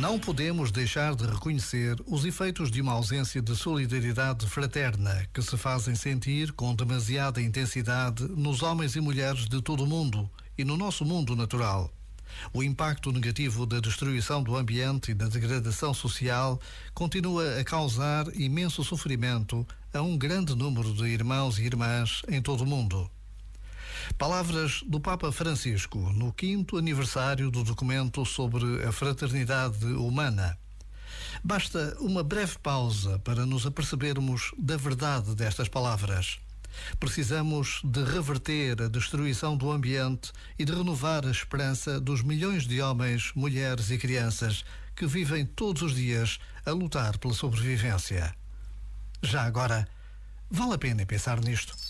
Não podemos deixar de reconhecer os efeitos de uma ausência de solidariedade fraterna que se fazem sentir com demasiada intensidade nos homens e mulheres de todo o mundo e no nosso mundo natural. O impacto negativo da destruição do ambiente e da degradação social continua a causar imenso sofrimento a um grande número de irmãos e irmãs em todo o mundo. Palavras do Papa Francisco no quinto aniversário do documento sobre a fraternidade humana. Basta uma breve pausa para nos apercebermos da verdade destas palavras. Precisamos de reverter a destruição do ambiente e de renovar a esperança dos milhões de homens, mulheres e crianças que vivem todos os dias a lutar pela sobrevivência. Já agora, vale a pena pensar nisto.